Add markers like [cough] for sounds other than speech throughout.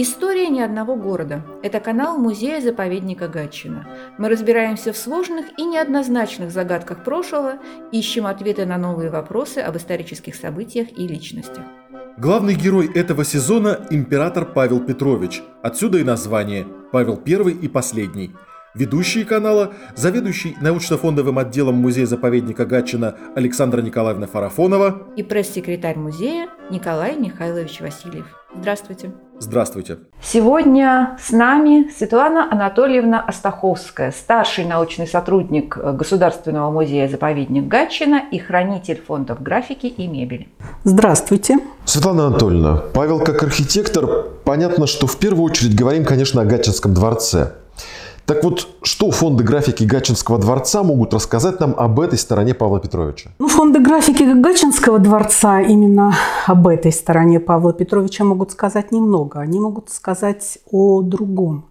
История ни одного города. Это канал музея-заповедника Гатчина. Мы разбираемся в сложных и неоднозначных загадках прошлого, ищем ответы на новые вопросы об исторических событиях и личностях. Главный герой этого сезона – император Павел Петрович. Отсюда и название «Павел I и последний». Ведущие канала – заведующий научно-фондовым отделом музея-заповедника Гатчина Александра Николаевна Фарафонова и пресс-секретарь музея Николай Михайлович Васильев. Здравствуйте. Здравствуйте. Сегодня с нами Светлана Анатольевна Астаховская, старший научный сотрудник Государственного музея-заповедник Гатчина и хранитель фондов графики и мебели. Здравствуйте. Светлана Анатольевна, Павел как архитектор, понятно, что в первую очередь говорим, конечно, о Гатчинском дворце. Так вот, что фонды графики Гатчинского дворца могут рассказать нам об этой стороне Павла Петровича? Ну, фонды графики Гатчинского дворца именно об этой стороне Павла Петровича могут сказать немного. Они могут сказать о другом.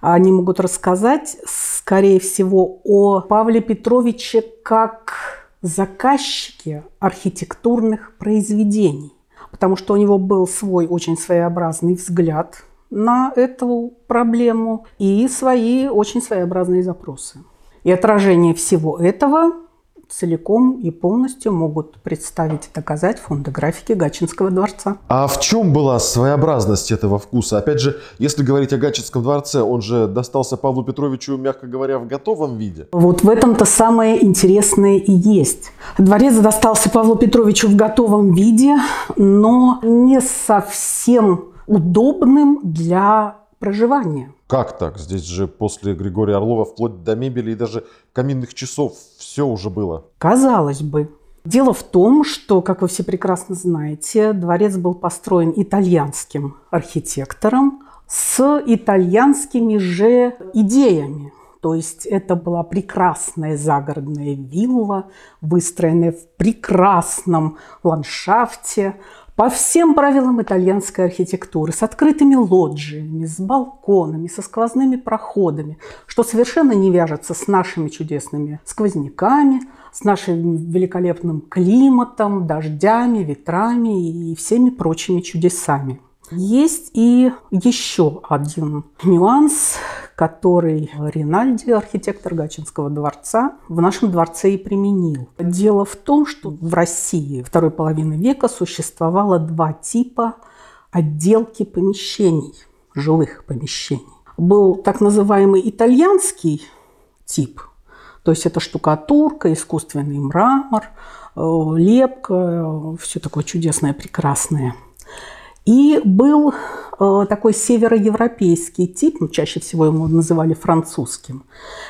Они могут рассказать, скорее всего, о Павле Петровиче как заказчике архитектурных произведений. Потому что у него был свой очень своеобразный взгляд на эту проблему и свои очень своеобразные запросы. И отражение всего этого целиком и полностью могут представить и доказать фонды графики Гатчинского дворца. А в чем была своеобразность этого вкуса? Опять же, если говорить о Гатчинском дворце, он же достался Павлу Петровичу, мягко говоря, в готовом виде. Вот в этом-то самое интересное и есть. Дворец достался Павлу Петровичу в готовом виде, но не совсем удобным для проживания. Как так? Здесь же после Григория Орлова вплоть до мебели и даже каминных часов все уже было. Казалось бы. Дело в том, что, как вы все прекрасно знаете, дворец был построен итальянским архитектором с итальянскими же идеями. То есть это была прекрасная загородная вилла, выстроенная в прекрасном ландшафте, по всем правилам итальянской архитектуры, с открытыми лоджиями, с балконами, со сквозными проходами, что совершенно не вяжется с нашими чудесными сквозняками, с нашим великолепным климатом, дождями, ветрами и всеми прочими чудесами. Есть и еще один нюанс, который Ринальди, архитектор Гачинского дворца, в нашем дворце и применил. Дело в том, что в России второй половины века существовало два типа отделки помещений, жилых помещений. Был так называемый итальянский тип, то есть это штукатурка, искусственный мрамор, э, лепка, все такое чудесное, прекрасное – и был э, такой североевропейский тип, ну, чаще всего его называли французским.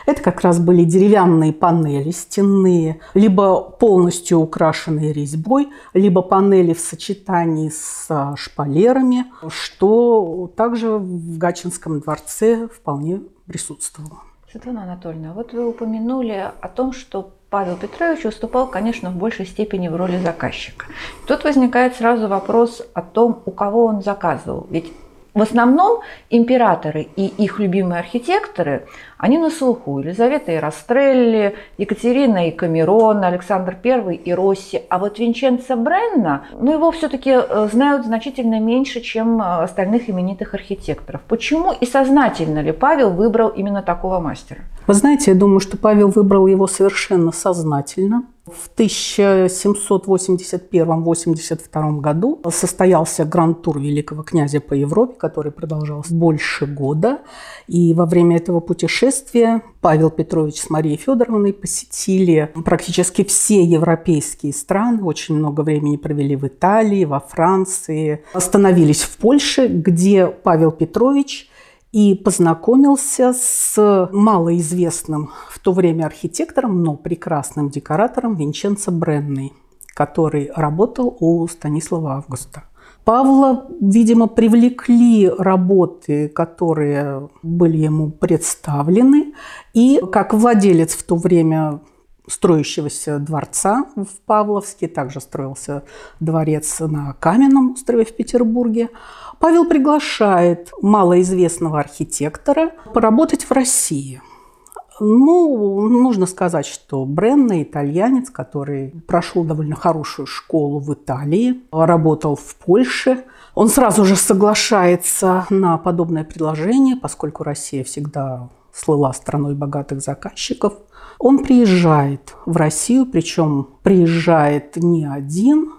Это как раз были деревянные панели стенные, либо полностью украшенные резьбой, либо панели в сочетании с шпалерами, что также в Гачинском дворце вполне присутствовало. Светлана Анатольевна, вот вы упомянули о том, что Павел Петрович выступал, конечно, в большей степени в роли заказчика. Тут возникает сразу вопрос о том, у кого он заказывал. Ведь в основном императоры и их любимые архитекторы, они на слуху. Елизавета и Растрелли, Екатерина и Камерон, Александр I и Росси. А вот Винченцо Бренна, ну его все-таки э, знают значительно меньше, чем э, остальных именитых архитекторов. Почему и сознательно ли Павел выбрал именно такого мастера? Вы знаете, я думаю, что Павел выбрал его совершенно сознательно. В 1781-82 году состоялся гранд-тур великого князя по Европе, который продолжался больше года. И во время этого путешествия Павел Петрович с Марией Федоровной посетили практически все европейские страны, очень много времени провели в Италии, во Франции, остановились в Польше, где Павел Петрович и познакомился с малоизвестным в то время архитектором, но прекрасным декоратором Винченцо Бренной, который работал у Станислава Августа. Павла, видимо, привлекли работы, которые были ему представлены. И как владелец в то время строящегося дворца в Павловске, также строился дворец на Каменном острове в Петербурге, Павел приглашает малоизвестного архитектора поработать в России. Ну, нужно сказать, что Бренна итальянец, который прошел довольно хорошую школу в Италии, работал в Польше. Он сразу же соглашается на подобное предложение, поскольку Россия всегда слыла страной богатых заказчиков. Он приезжает в Россию, причем приезжает не один,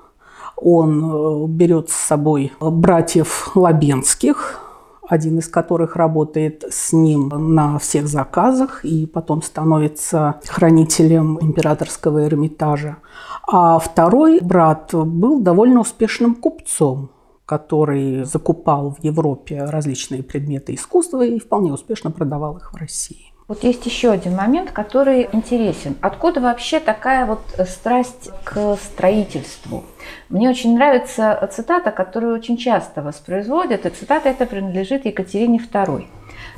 он э, берет с собой братьев Лабенских, один из которых работает с ним на всех заказах и потом становится хранителем императорского Эрмитажа. А второй брат был довольно успешным купцом, который закупал в Европе различные предметы искусства и вполне успешно продавал их в России. Вот есть еще один момент, который интересен. Откуда вообще такая вот страсть к строительству? Мне очень нравится цитата, которую очень часто воспроизводят, и цитата эта принадлежит Екатерине II.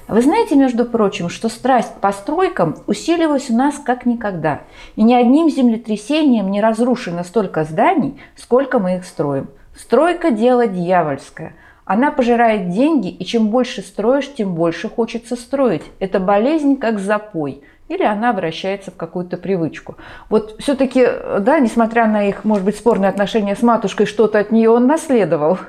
Вы знаете, между прочим, что страсть к постройкам усиливалась у нас как никогда, и ни одним землетрясением не разрушено столько зданий, сколько мы их строим. Стройка – дело дьявольское – она пожирает деньги, и чем больше строишь, тем больше хочется строить. Это болезнь как запой. Или она обращается в какую-то привычку. Вот все-таки, да, несмотря на их, может быть, спорные отношения с матушкой, что-то от нее он наследовал.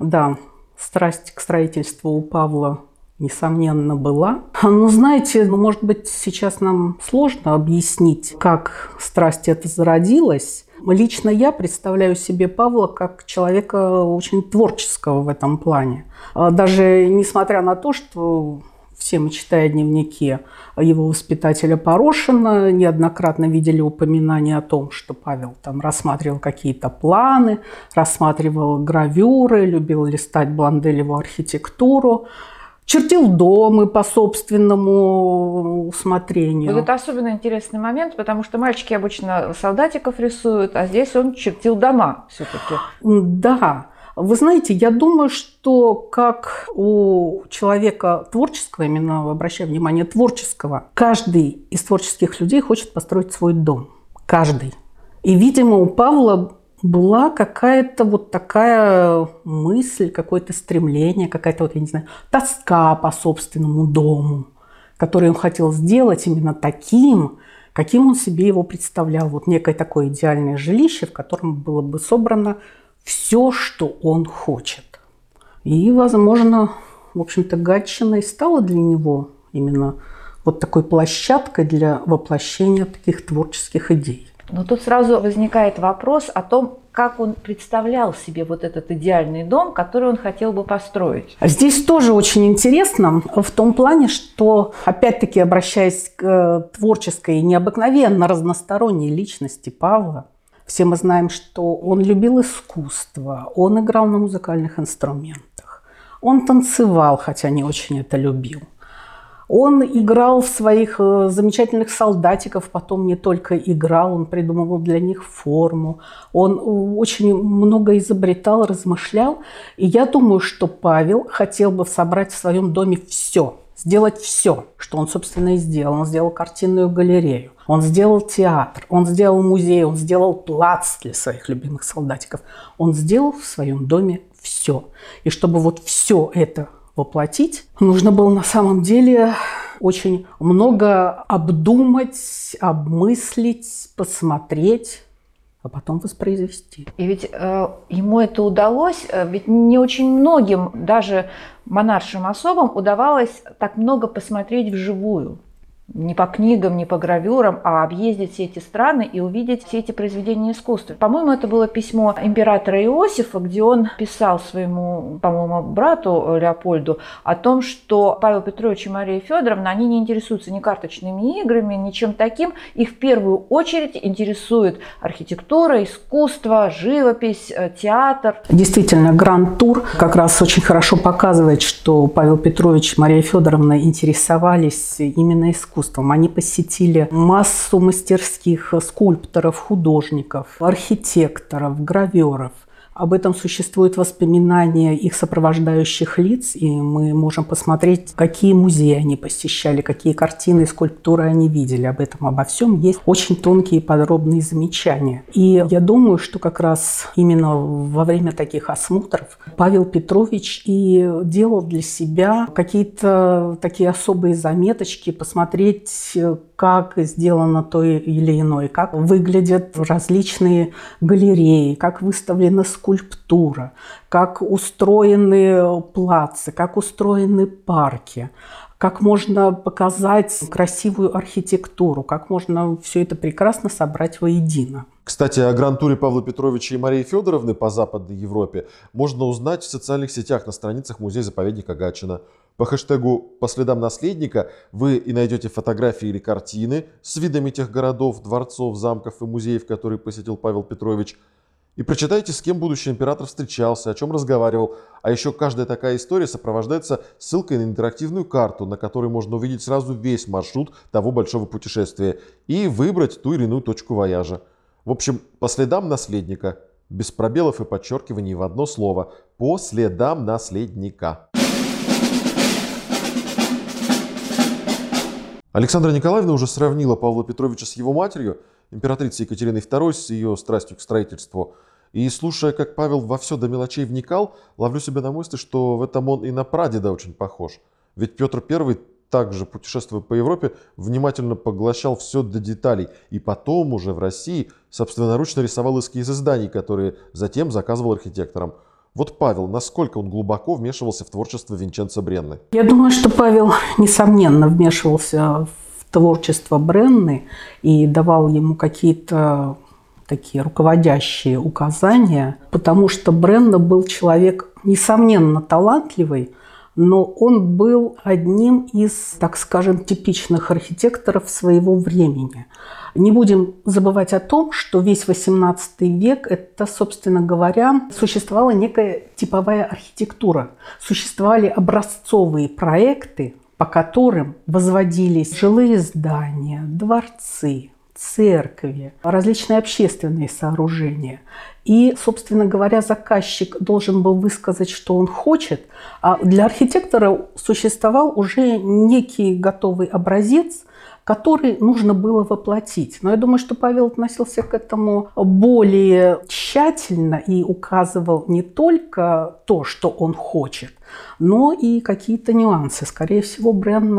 Да, страсть к строительству у Павла несомненно, была. Но знаете, ну, может быть, сейчас нам сложно объяснить, как страсть эта зародилась. Лично я представляю себе Павла как человека очень творческого в этом плане. А даже несмотря на то, что все мы, читая дневники его воспитателя Порошина, неоднократно видели упоминания о том, что Павел там рассматривал какие-то планы, рассматривал гравюры, любил листать Бланделеву архитектуру чертил дома по собственному усмотрению. Вот это особенно интересный момент, потому что мальчики обычно солдатиков рисуют, а здесь он чертил дома все-таки. Да. Вы знаете, я думаю, что как у человека творческого, именно обращаю внимание, творческого, каждый из творческих людей хочет построить свой дом. Каждый. И, видимо, у Павла была какая-то вот такая мысль, какое-то стремление, какая-то вот, я не знаю, тоска по собственному дому, который он хотел сделать именно таким, каким он себе его представлял. Вот некое такое идеальное жилище, в котором было бы собрано все, что он хочет. И, возможно, в общем-то, Гатчина и стала для него именно вот такой площадкой для воплощения таких творческих идей. Но тут сразу возникает вопрос о том, как он представлял себе вот этот идеальный дом, который он хотел бы построить. Здесь тоже очень интересно в том плане, что, опять-таки, обращаясь к э, творческой и необыкновенно разносторонней личности Павла, все мы знаем, что он любил искусство, он играл на музыкальных инструментах, он танцевал, хотя не очень это любил. Он играл в своих э, замечательных солдатиков, потом не только играл, он придумывал для них форму. Он э, очень много изобретал, размышлял. И я думаю, что Павел хотел бы собрать в своем доме все, сделать все, что он, собственно, и сделал. Он сделал картинную галерею, он сделал театр, он сделал музей, он сделал плац для своих любимых солдатиков. Он сделал в своем доме все. И чтобы вот все это воплотить, нужно было на самом деле очень много обдумать, обмыслить, посмотреть а потом воспроизвести. И ведь э, ему это удалось, э, ведь не очень многим, даже монаршим особам, удавалось так много посмотреть вживую не по книгам, не по гравюрам, а объездить все эти страны и увидеть все эти произведения искусства. По-моему, это было письмо императора Иосифа, где он писал своему, по-моему, брату Леопольду о том, что Павел Петрович и Мария Федоровна, они не интересуются ни карточными играми, ничем таким. Их в первую очередь интересует архитектура, искусство, живопись, э, театр. Действительно, Гранд-тур как раз очень хорошо показывает, что Павел Петрович и Мария Федоровна интересовались именно искусством искусством. Они посетили массу мастерских скульпторов, художников, архитекторов, граверов. Об этом существуют воспоминания их сопровождающих лиц, и мы можем посмотреть, какие музеи они посещали, какие картины и скульптуры они видели. Об этом, обо всем есть очень тонкие и подробные замечания. И я думаю, что как раз именно во время таких осмотров Павел Петрович и делал для себя какие-то такие особые заметочки, посмотреть, как сделано то или иное, как выглядят различные галереи, как выставлена скульптура, как устроены плацы, как устроены парки, как можно показать красивую архитектуру, как можно все это прекрасно собрать воедино. Кстати, о гран-туре Павла Петровича и Марии Федоровны по Западной Европе можно узнать в социальных сетях на страницах музея-заповедника Гатчина. По хэштегу «По следам наследника» вы и найдете фотографии или картины с видами тех городов, дворцов, замков и музеев, которые посетил Павел Петрович. И прочитайте, с кем будущий император встречался, о чем разговаривал. А еще каждая такая история сопровождается ссылкой на интерактивную карту, на которой можно увидеть сразу весь маршрут того большого путешествия и выбрать ту или иную точку вояжа. В общем, по следам наследника. Без пробелов и подчеркиваний в одно слово. По следам наследника. Александра Николаевна уже сравнила Павла Петровича с его матерью, императрицей Екатериной II, с ее страстью к строительству. И слушая, как Павел во все до мелочей вникал, ловлю себя на мысли, что в этом он и на прадеда очень похож. Ведь Петр I, также путешествуя по Европе, внимательно поглощал все до деталей. И потом уже в России собственноручно рисовал эскизы зданий, которые затем заказывал архитекторам. Вот Павел, насколько он глубоко вмешивался в творчество Винченца Бренны? Я думаю, что Павел, несомненно, вмешивался творчество Бренны и давал ему какие-то такие руководящие указания, потому что Бренна был человек, несомненно, талантливый, но он был одним из, так скажем, типичных архитекторов своего времени. Не будем забывать о том, что весь XVIII век – это, собственно говоря, существовала некая типовая архитектура. Существовали образцовые проекты, по которым возводились жилые здания, дворцы, церкви, различные общественные сооружения. И, собственно говоря, заказчик должен был высказать, что он хочет, а для архитектора существовал уже некий готовый образец, который нужно было воплотить. Но я думаю, что Павел относился к этому более тщательно и указывал не только то, что он хочет, но и какие-то нюансы. Скорее всего, Брен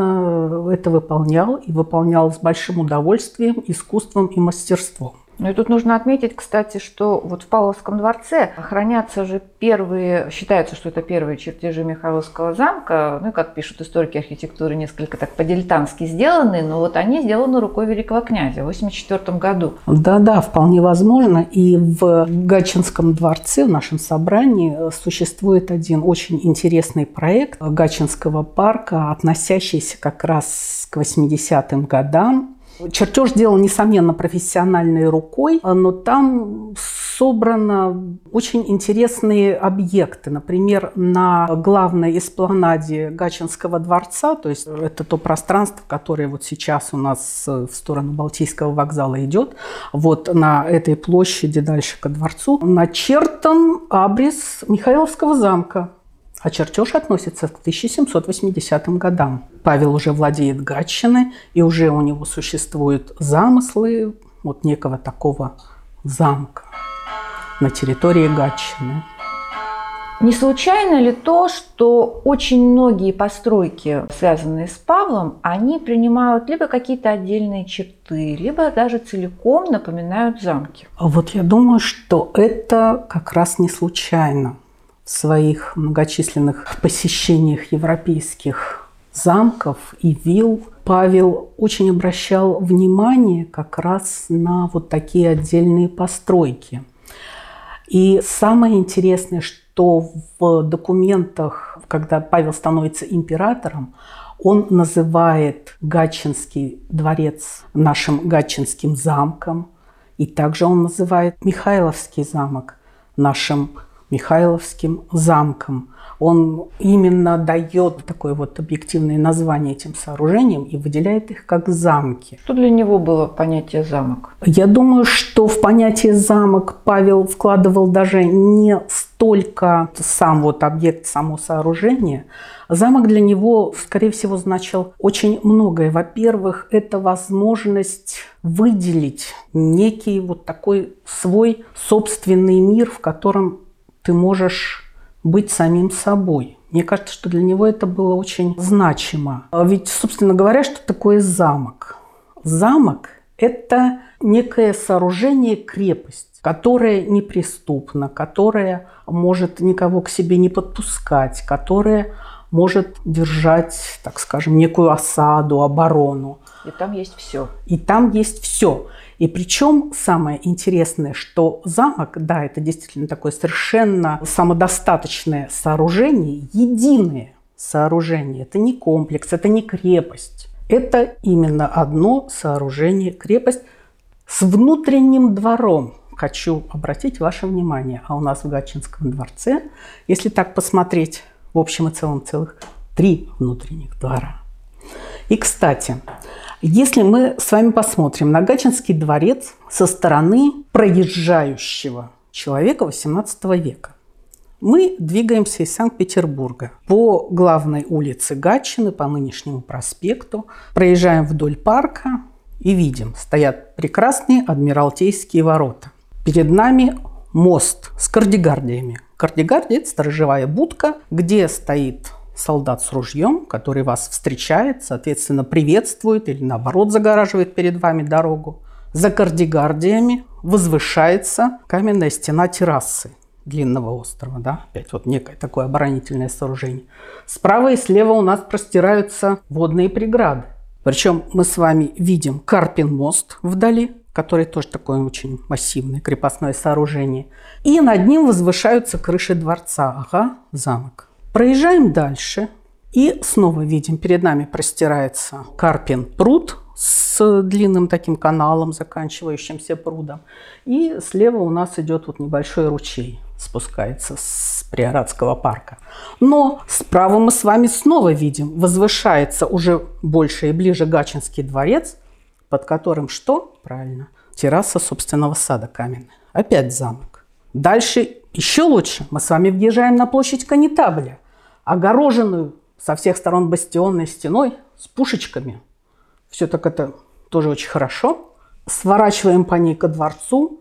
это выполнял и выполнял с большим удовольствием, искусством и мастерством. Ну и тут нужно отметить, кстати, что вот в Павловском дворце хранятся же первые, считается, что это первые чертежи Михайловского замка, ну и как пишут историки архитектуры, несколько так по-дилетантски сделаны, но вот они сделаны рукой великого князя в 1984 году. Да-да, вполне возможно. И в Гатчинском дворце, в нашем собрании, существует один очень интересный проект Гатчинского парка, относящийся как раз к 80-м годам Чертеж делал, несомненно, профессиональной рукой, но там собраны очень интересные объекты. Например, на главной эспланаде Гачинского дворца, то есть это то пространство, которое вот сейчас у нас в сторону Балтийского вокзала идет, вот на этой площади дальше ко дворцу начертан абрис Михайловского замка а чертеж относится к 1780 годам. Павел уже владеет Гатчиной, и уже у него существуют замыслы вот некого такого замка на территории Гатчины. Не случайно ли то, что очень многие постройки, связанные с Павлом, они принимают либо какие-то отдельные черты, либо даже целиком напоминают замки? Вот я думаю, что это как раз не случайно в своих многочисленных посещениях европейских замков и вилл Павел очень обращал внимание как раз на вот такие отдельные постройки. И самое интересное, что в документах, когда Павел становится императором, он называет Гатчинский дворец нашим Гатчинским замком, и также он называет Михайловский замок нашим Михайловским замком. Он именно дает такое вот объективное название этим сооружениям и выделяет их как замки. Что для него было понятие замок? Я думаю, что в понятие замок Павел вкладывал даже не столько сам вот объект, само сооружение. Замок для него, скорее всего, значил очень многое. Во-первых, это возможность выделить некий вот такой свой собственный мир, в котором ты можешь быть самим собой. Мне кажется, что для него это было очень значимо. А ведь, собственно говоря, что такое замок? Замок – это некое сооружение, крепость, которая неприступна, которая может никого к себе не подпускать, которая может держать, так скажем, некую осаду, оборону. И там есть все. И там есть все. И причем самое интересное, что замок, да, это действительно такое совершенно самодостаточное сооружение, единое сооружение. Это не комплекс, это не крепость. Это именно одно сооружение, крепость с внутренним двором. Хочу обратить ваше внимание, а у нас в Гатчинском дворце, если так посмотреть, в общем и целом целых три внутренних двора. И, кстати, если мы с вами посмотрим на Гатчинский дворец со стороны проезжающего человека XVIII века, мы двигаемся из Санкт-Петербурга по главной улице Гатчины, по нынешнему проспекту, проезжаем вдоль парка и видим, стоят прекрасные Адмиралтейские ворота. Перед нами мост с кардигардиями. Кардигардия – это сторожевая будка, где стоит солдат с ружьем, который вас встречает, соответственно, приветствует или наоборот загораживает перед вами дорогу. За кардигардиями возвышается каменная стена террасы длинного острова, да, опять вот некое такое оборонительное сооружение. Справа и слева у нас простираются водные преграды. Причем мы с вами видим Карпин мост вдали, который тоже такое очень массивное крепостное сооружение. И над ним возвышаются крыши дворца. Ага, замок. Проезжаем дальше и снова видим, перед нами простирается Карпин пруд с длинным таким каналом, заканчивающимся прудом. И слева у нас идет вот небольшой ручей, спускается с Приорадского парка. Но справа мы с вами снова видим, возвышается уже больше и ближе Гачинский дворец, под которым что? Правильно, терраса собственного сада каменная. Опять замок. Дальше еще лучше. Мы с вами въезжаем на площадь Канитабля огороженную со всех сторон бастионной стеной с пушечками. Все так это тоже очень хорошо. Сворачиваем по ней ко дворцу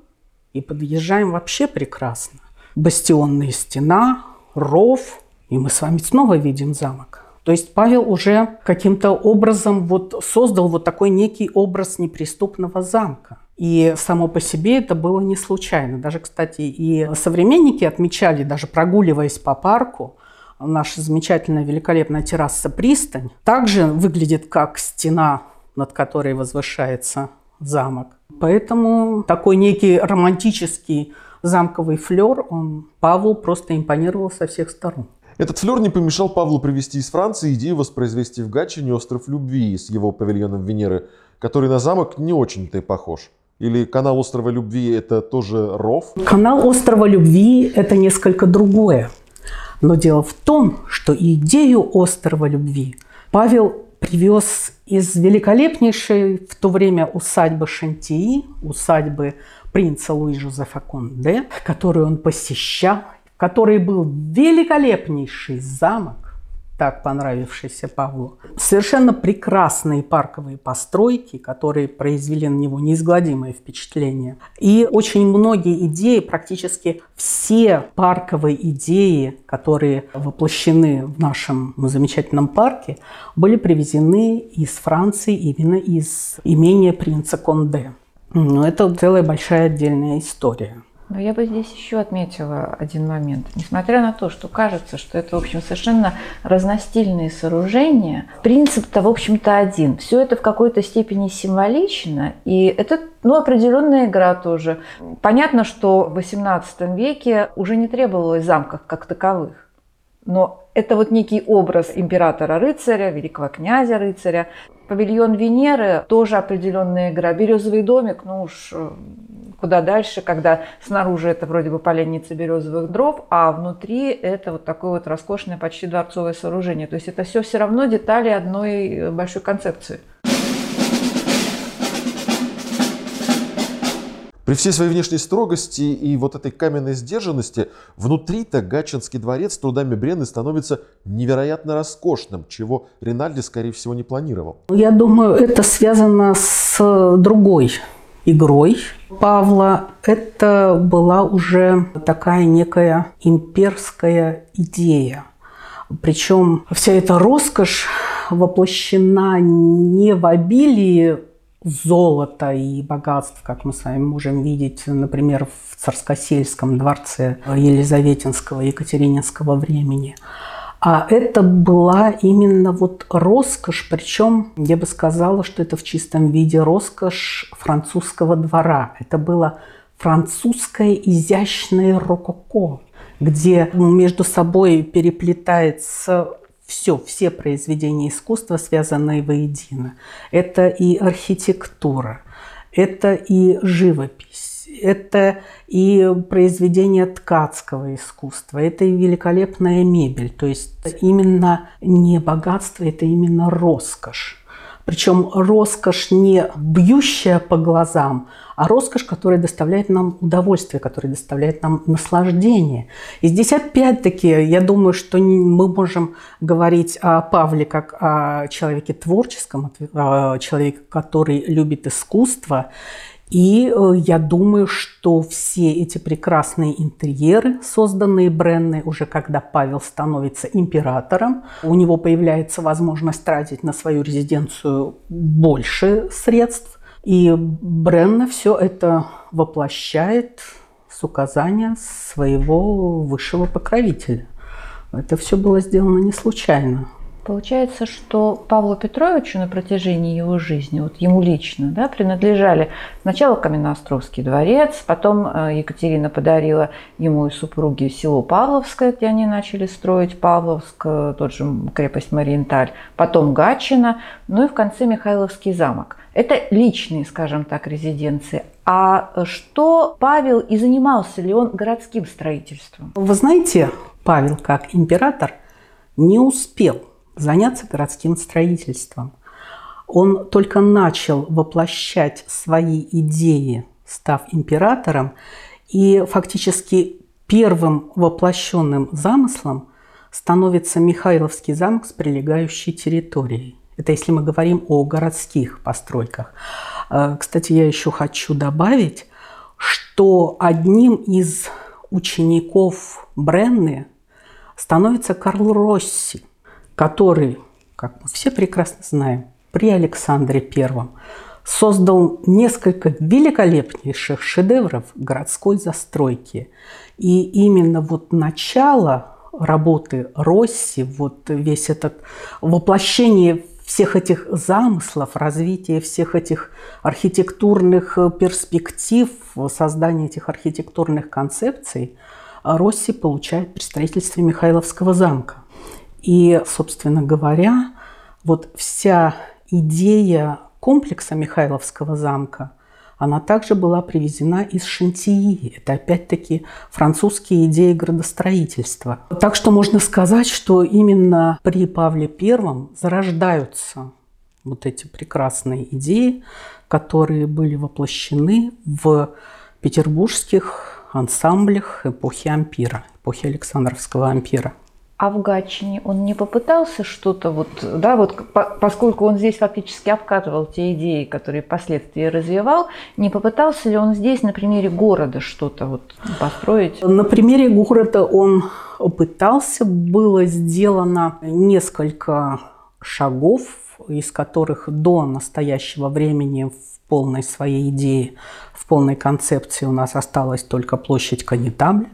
и подъезжаем вообще прекрасно. Бастионная стена, ров, и мы с вами снова видим замок. То есть Павел уже каким-то образом вот создал вот такой некий образ неприступного замка. И само по себе это было не случайно. Даже, кстати, и современники отмечали, даже прогуливаясь по парку, наша замечательная великолепная терраса «Пристань» также выглядит как стена, над которой возвышается замок. Поэтому такой некий романтический замковый флер, он Павлу просто импонировал со всех сторон. Этот флер не помешал Павлу привезти из Франции идею воспроизвести в Гатчине остров Любви с его павильоном Венеры, который на замок не очень-то и похож. Или канал острова Любви это тоже ров? Канал острова Любви это несколько другое. Но дело в том, что идею острова любви Павел привез из великолепнейшей в то время усадьбы Шантии, усадьбы принца Луи Жозефа Конде, которую он посещал, в которой был великолепнейший замок, так понравившийся Павлу. Совершенно прекрасные парковые постройки, которые произвели на него неизгладимое впечатление. И очень многие идеи, практически все парковые идеи, которые воплощены в нашем замечательном парке, были привезены из Франции именно из имения принца Конде. Но это целая большая отдельная история. Но я бы здесь еще отметила один момент. Несмотря на то, что кажется, что это, в общем, совершенно разностильные сооружения, принцип-то, в общем-то, один. Все это в какой-то степени символично, и это, ну, определенная игра тоже. Понятно, что в XVIII веке уже не требовалось замков как таковых. Но это вот некий образ императора-рыцаря, великого князя-рыцаря. Павильон Венеры тоже определенная игра. Березовый домик, ну уж э, куда дальше, когда снаружи это вроде бы поленница березовых дров, а внутри это вот такое вот роскошное почти дворцовое сооружение. То есть это все все равно детали одной э, большой концепции. При всей своей внешней строгости и вот этой каменной сдержанности, внутри-то Гатчинский дворец трудами Бренны становится невероятно роскошным, чего Ринальди, скорее всего, не планировал. Я думаю, это связано с другой игрой Павла. Это была уже такая некая имперская идея. Причем вся эта роскошь воплощена не в обилии золота и богатств, как мы с вами можем видеть, например, в Царскосельском дворце Елизаветинского, Екатерининского времени. А это была именно вот роскошь, причем я бы сказала, что это в чистом виде роскошь французского двора. Это было французское изящное рококо, где между собой переплетается все, все произведения искусства, связанные воедино. Это и архитектура, это и живопись, это и произведения ткацкого искусства, это и великолепная мебель. То есть именно не богатство, это именно роскошь. Причем роскошь не бьющая по глазам, а роскошь, которая доставляет нам удовольствие, которая доставляет нам наслаждение. И здесь опять-таки я думаю, что мы можем говорить о Павле как о человеке творческом, о человеке, который любит искусство. И э, я думаю, что все эти прекрасные интерьеры, созданные Бренной, уже когда Павел становится императором, у него появляется возможность тратить на свою резиденцию больше средств. И Бренна все это воплощает с указания своего высшего покровителя. Это все было сделано не случайно. Получается, что Павлу Петровичу на протяжении его жизни, вот ему лично, да, принадлежали сначала Каменноостровский дворец, потом э, Екатерина подарила ему и супруге село Павловское, где они начали строить Павловск, э, тот же крепость Мариенталь, потом Гатчина, ну и в конце Михайловский замок. Это личные, скажем так, резиденции. А что Павел и занимался ли он городским строительством? Вы знаете, Павел как император не успел заняться городским строительством. Он только начал воплощать свои идеи, став императором, и фактически первым воплощенным замыслом становится Михайловский замок с прилегающей территорией. Это если мы говорим о городских постройках. Э, кстати, я еще хочу добавить, что одним из учеников Бренны становится Карл Росси – который, как мы все прекрасно знаем, при Александре I создал несколько великолепнейших шедевров городской застройки. И именно вот начало работы Росси, вот весь этот воплощение всех этих замыслов, развитие всех этих архитектурных перспектив, создание этих архитектурных концепций Росси получает при строительстве Михайловского замка. И, собственно говоря, вот вся идея комплекса Михайловского замка, она также была привезена из Шантии. Это опять-таки французские идеи градостроительства. Так что можно сказать, что именно при Павле I зарождаются вот эти прекрасные идеи, которые были воплощены в петербургских ансамблях эпохи ампира, эпохи Александровского ампира. А в Гатчине он не попытался что-то вот, да, вот по, поскольку он здесь фактически обкатывал те идеи, которые впоследствии развивал, не попытался ли он здесь на примере города что-то вот построить? На примере города он пытался, было сделано несколько шагов, из которых до настоящего времени в полной своей идее, в полной концепции у нас осталась только площадь Канитабля,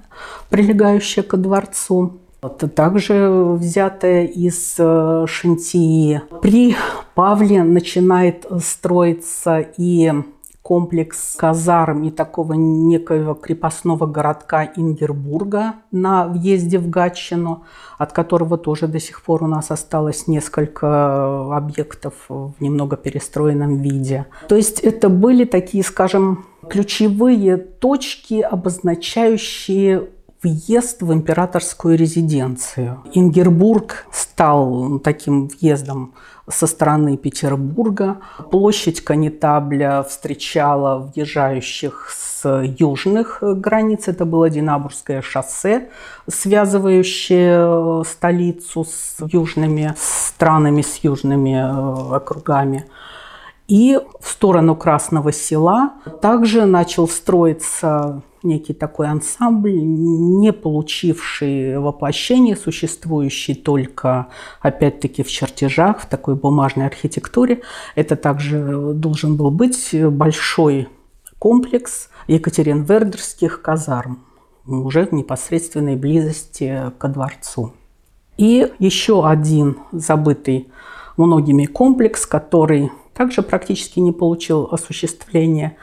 прилегающая ко дворцу. Это также взятое из э, Шантии. При Павле начинает строиться и комплекс казарм и такого некоего крепостного городка Ингербурга на въезде в Гатчину, от которого тоже до сих пор у нас осталось несколько объектов в немного перестроенном виде. То есть это были такие, скажем, ключевые точки, обозначающие въезд в императорскую резиденцию. Ингербург стал таким въездом со стороны Петербурга. Площадь Канитабля встречала въезжающих с южных границ. Это было Динабургское шоссе, связывающее столицу с южными странами, с южными э, округами. И в сторону Красного села также начал строиться некий такой ансамбль, не получивший воплощение, существующий только, опять-таки, в чертежах, в такой бумажной архитектуре. Это также должен был быть большой комплекс Екатеринвердерских казарм, уже в непосредственной близости ко дворцу. И еще один забытый многими комплекс, который также практически не получил осуществления,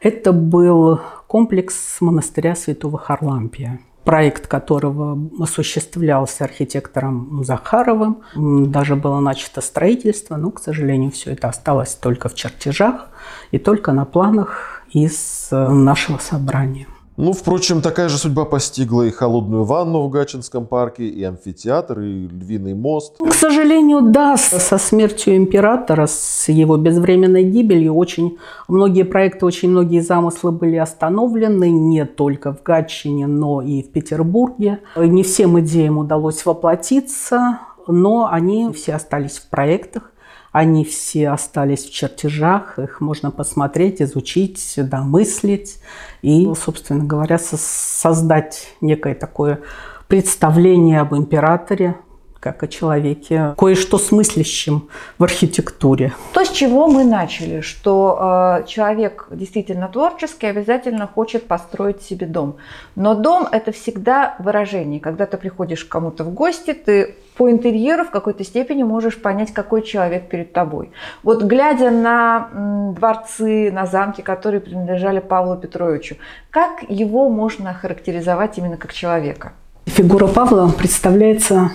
это был комплекс монастыря святого Харлампия проект которого осуществлялся архитектором Захаровым. Даже было начато строительство, но, к сожалению, все это осталось только в чертежах и только на планах из нашего собрания. Ну, впрочем, такая же судьба постигла и холодную ванну в Гачинском парке, и амфитеатр, и львиный мост. К сожалению, да, со смертью императора, с его безвременной гибелью, очень многие проекты, очень многие замыслы были остановлены не только в Гатчине, но и в Петербурге. Не всем идеям удалось воплотиться, но они все остались в проектах. Они все остались в чертежах, их можно посмотреть, изучить, домыслить и, собственно говоря, создать некое такое представление об императоре, как о человеке, кое-что смыслящем в архитектуре. То, с чего мы начали, что э, человек действительно творческий, обязательно хочет построить себе дом. Но дом – это всегда выражение. Когда ты приходишь к кому-то в гости, ты по интерьеру в какой-то степени можешь понять, какой человек перед тобой. Вот глядя на дворцы, на замки, которые принадлежали Павлу Петровичу, как его можно характеризовать именно как человека? Фигура Павла представляется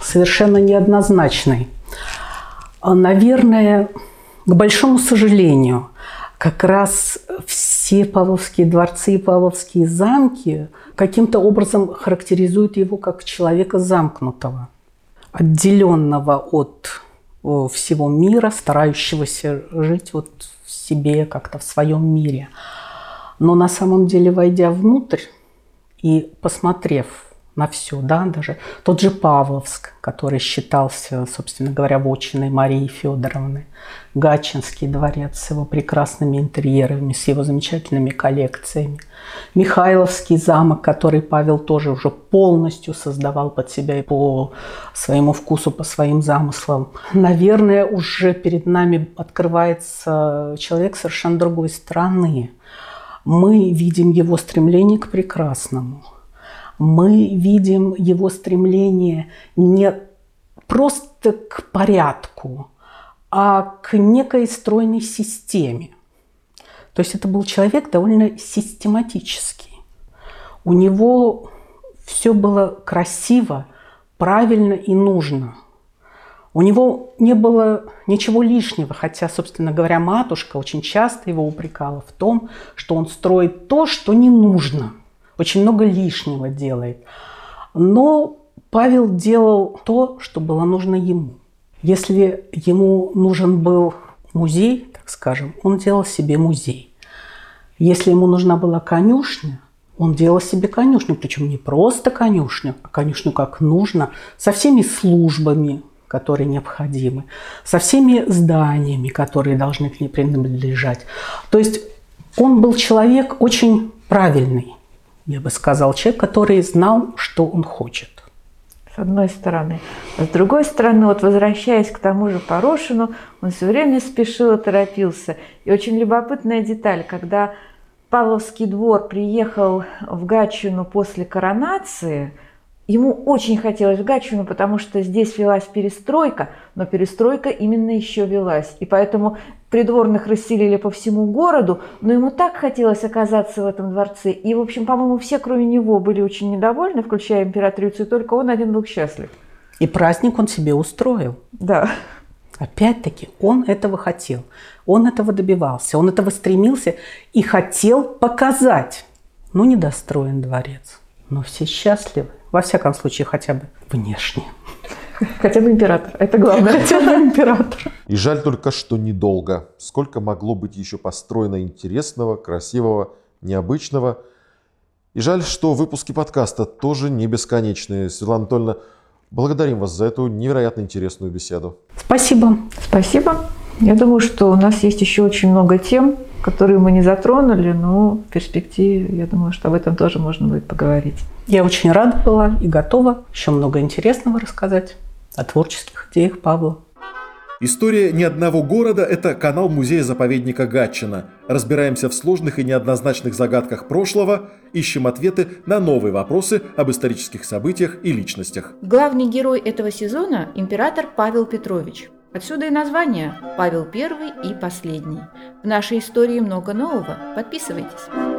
совершенно неоднозначной. А, наверное, к большому сожалению, как раз все Павловские дворцы и Павловские замки каким-то образом характеризуют его как человека замкнутого, отделенного от всего мира, старающегося жить вот в себе, как-то в своем мире. Но на самом деле, войдя внутрь и посмотрев на все, да, даже тот же Павловск, который считался, собственно говоря, вотчиной Марии Федоровны, Гатчинский дворец с его прекрасными интерьерами, с его замечательными коллекциями, Михайловский замок, который Павел тоже уже полностью создавал под себя и по своему вкусу, по своим замыслам. Наверное, уже перед нами открывается человек совершенно другой страны. Мы видим его стремление к прекрасному – мы видим его стремление не просто к порядку, а к некой стройной системе. То есть это был человек довольно систематический. У него все было красиво, правильно и нужно. У него не было ничего лишнего, хотя, собственно говоря, матушка очень часто его упрекала в том, что он строит то, что не нужно – очень много лишнего делает. Но Павел делал то, что было нужно ему. Если ему нужен был музей, так скажем, он делал себе музей. Если ему нужна была конюшня, он делал себе конюшню, причем не просто конюшню, а конюшню как нужно, со всеми службами, которые необходимы, со всеми зданиями, которые должны к ней принадлежать. То есть он был человек очень правильный я бы сказал, человек, который знал, что он хочет. С одной стороны. А с другой стороны, вот возвращаясь к тому же Порошину, он все время спешил и торопился. И очень любопытная деталь, когда Павловский двор приехал в Гатчину после коронации, Ему очень хотелось в Гатчину, потому что здесь велась перестройка, но перестройка именно еще велась. И поэтому придворных расселили по всему городу, но ему так хотелось оказаться в этом дворце. И, в общем, по-моему, все, кроме него, были очень недовольны, включая императрицу, и только он один был счастлив. И праздник он себе устроил. Да. Опять-таки, он этого хотел, он этого добивался, он этого стремился и хотел показать. Ну, недостроен дворец, но все счастливы. Во всяком случае, хотя бы внешне. [laughs] Хотя бы император, это главное. Хотя бы император. И жаль только, что недолго. Сколько могло быть еще построено интересного, красивого, необычного. И жаль, что выпуски подкаста тоже не бесконечные. Светлана Анатольевна, благодарим вас за эту невероятно интересную беседу. Спасибо. Спасибо. Я думаю, что у нас есть еще очень много тем, которые мы не затронули, но в перспективе, я думаю, что об этом тоже можно будет поговорить. Я очень рада была и готова еще много интересного рассказать о творческих идеях Павла. История ни одного города – это канал музея-заповедника Гатчина. Разбираемся в сложных и неоднозначных загадках прошлого, ищем ответы на новые вопросы об исторических событиях и личностях. Главный герой этого сезона – император Павел Петрович. Отсюда и название «Павел I и последний». В нашей истории много нового. Подписывайтесь.